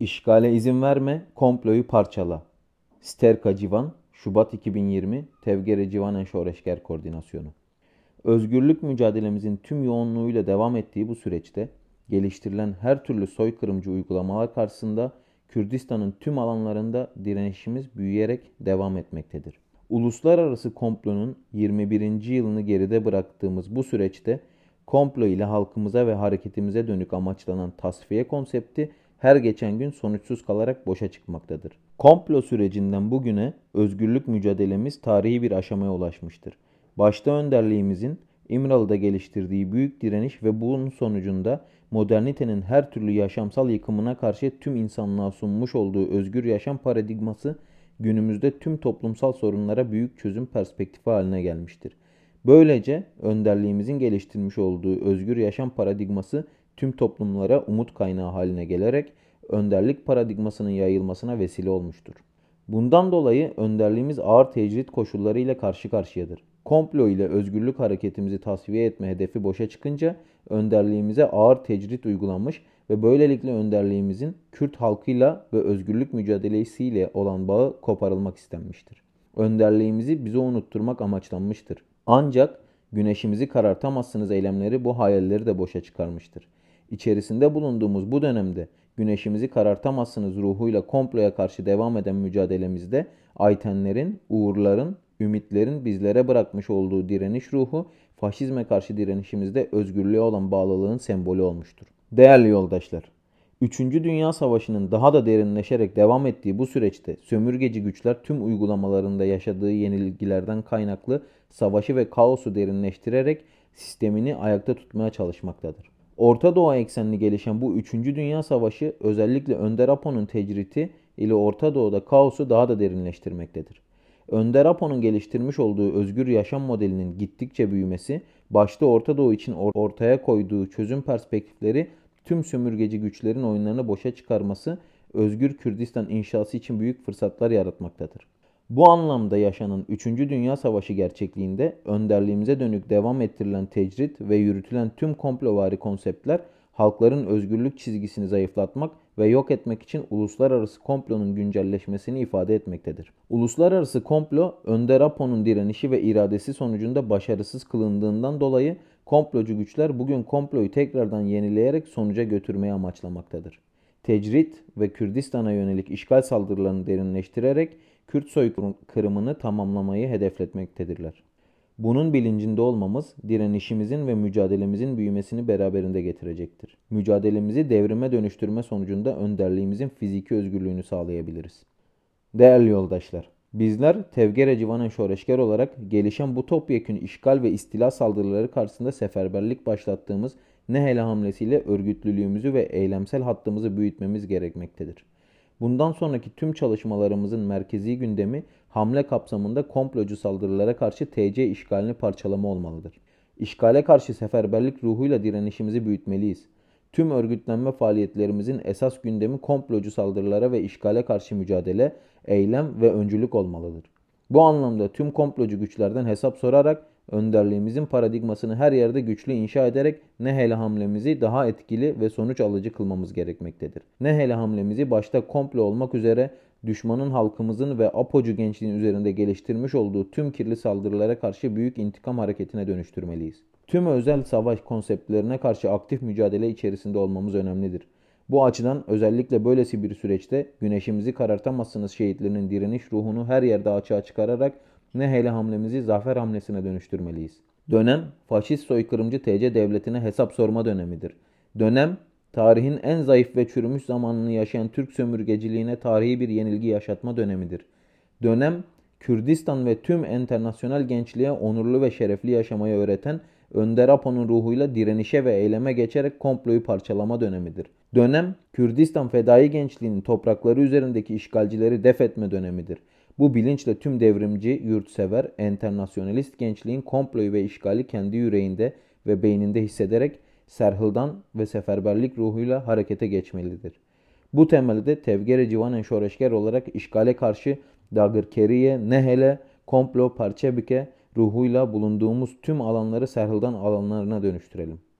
İşgale izin verme, komployu parçala. Sterka Civan, Şubat 2020, Tevgere Civanen Şoreşker Koordinasyonu. Özgürlük mücadelemizin tüm yoğunluğuyla devam ettiği bu süreçte geliştirilen her türlü soykırımcı uygulamalar karşısında Kürdistan'ın tüm alanlarında direnişimiz büyüyerek devam etmektedir. Uluslararası komplonun 21. yılını geride bıraktığımız bu süreçte komplo ile halkımıza ve hareketimize dönük amaçlanan tasfiye konsepti her geçen gün sonuçsuz kalarak boşa çıkmaktadır. Komplo sürecinden bugüne özgürlük mücadelemiz tarihi bir aşamaya ulaşmıştır. Başta önderliğimizin İmralı'da geliştirdiği büyük direniş ve bunun sonucunda modernitenin her türlü yaşamsal yıkımına karşı tüm insanlığa sunmuş olduğu özgür yaşam paradigması günümüzde tüm toplumsal sorunlara büyük çözüm perspektifi haline gelmiştir. Böylece önderliğimizin geliştirmiş olduğu özgür yaşam paradigması tüm toplumlara umut kaynağı haline gelerek önderlik paradigmasının yayılmasına vesile olmuştur. Bundan dolayı önderliğimiz ağır tecrit koşullarıyla karşı karşıyadır. Komplo ile özgürlük hareketimizi tasfiye etme hedefi boşa çıkınca önderliğimize ağır tecrit uygulanmış ve böylelikle önderliğimizin Kürt halkıyla ve özgürlük mücadelesiyle olan bağı koparılmak istenmiştir. Önderliğimizi bize unutturmak amaçlanmıştır. Ancak güneşimizi karartamazsınız eylemleri bu hayalleri de boşa çıkarmıştır. İçerisinde bulunduğumuz bu dönemde güneşimizi karartamazsınız ruhuyla komploya karşı devam eden mücadelemizde Aytenlerin, Uğurların, Ümitlerin bizlere bırakmış olduğu direniş ruhu faşizme karşı direnişimizde özgürlüğe olan bağlılığın sembolü olmuştur. Değerli yoldaşlar, 3. Dünya Savaşı'nın daha da derinleşerek devam ettiği bu süreçte sömürgeci güçler tüm uygulamalarında yaşadığı yenilgilerden kaynaklı savaşı ve kaosu derinleştirerek sistemini ayakta tutmaya çalışmaktadır. Orta Doğu eksenli gelişen bu 3. Dünya Savaşı özellikle Önder Apo'nun tecriti ile Orta Doğu'da kaosu daha da derinleştirmektedir. Önder Apo'nun geliştirmiş olduğu özgür yaşam modelinin gittikçe büyümesi, başta Orta Doğu için ortaya koyduğu çözüm perspektifleri tüm sömürgeci güçlerin oyunlarını boşa çıkarması, özgür Kürdistan inşası için büyük fırsatlar yaratmaktadır. Bu anlamda yaşanan 3. Dünya Savaşı gerçekliğinde önderliğimize dönük devam ettirilen tecrit ve yürütülen tüm komplovari konseptler halkların özgürlük çizgisini zayıflatmak ve yok etmek için uluslararası komplonun güncelleşmesini ifade etmektedir. Uluslararası komplo, Önder Apo'nun direnişi ve iradesi sonucunda başarısız kılındığından dolayı komplocu güçler bugün komployu tekrardan yenileyerek sonuca götürmeyi amaçlamaktadır. Tecrit ve Kürdistan'a yönelik işgal saldırılarını derinleştirerek Kürt soykırımını tamamlamayı hedefletmektedirler. Bunun bilincinde olmamız direnişimizin ve mücadelemizin büyümesini beraberinde getirecektir. Mücadelemizi devrime dönüştürme sonucunda önderliğimizin fiziki özgürlüğünü sağlayabiliriz. Değerli yoldaşlar, bizler Tevgere Civanen Şoreşker olarak gelişen bu topyekün işgal ve istila saldırıları karşısında seferberlik başlattığımız Nehele hamlesiyle örgütlülüğümüzü ve eylemsel hattımızı büyütmemiz gerekmektedir. Bundan sonraki tüm çalışmalarımızın merkezi gündemi hamle kapsamında komplocu saldırılara karşı TC işgalini parçalama olmalıdır. İşgale karşı seferberlik ruhuyla direnişimizi büyütmeliyiz. Tüm örgütlenme faaliyetlerimizin esas gündemi komplocu saldırılara ve işgale karşı mücadele, eylem ve öncülük olmalıdır. Bu anlamda tüm komplocu güçlerden hesap sorarak önderliğimizin paradigmasını her yerde güçlü inşa ederek ne hele hamlemizi daha etkili ve sonuç alıcı kılmamız gerekmektedir. Ne hele hamlemizi başta komplo olmak üzere düşmanın halkımızın ve apocu gençliğin üzerinde geliştirmiş olduğu tüm kirli saldırılara karşı büyük intikam hareketine dönüştürmeliyiz. Tüm özel savaş konseptlerine karşı aktif mücadele içerisinde olmamız önemlidir. Bu açıdan özellikle böylesi bir süreçte güneşimizi karartamazsınız şehitlerinin direniş ruhunu her yerde açığa çıkararak ne hele hamlemizi zafer hamlesine dönüştürmeliyiz. Dönem faşist soykırımcı TC devletine hesap sorma dönemidir. Dönem tarihin en zayıf ve çürümüş zamanını yaşayan Türk sömürgeciliğine tarihi bir yenilgi yaşatma dönemidir. Dönem Kürdistan ve tüm enternasyonel gençliğe onurlu ve şerefli yaşamayı öğreten Önder Apo'nun ruhuyla direnişe ve eyleme geçerek komployu parçalama dönemidir. Dönem Kürdistan fedai gençliğinin toprakları üzerindeki işgalcileri def etme dönemidir. Bu bilinçle tüm devrimci, yurtsever, enternasyonalist gençliğin komployu ve işgali kendi yüreğinde ve beyninde hissederek serhıldan ve seferberlik ruhuyla harekete geçmelidir. Bu temelde Tevgere Civanen Şoreşker olarak işgale karşı Dagırkeriye, Nehele, Komplo, Parçebike ruhuyla bulunduğumuz tüm alanları serhıldan alanlarına dönüştürelim.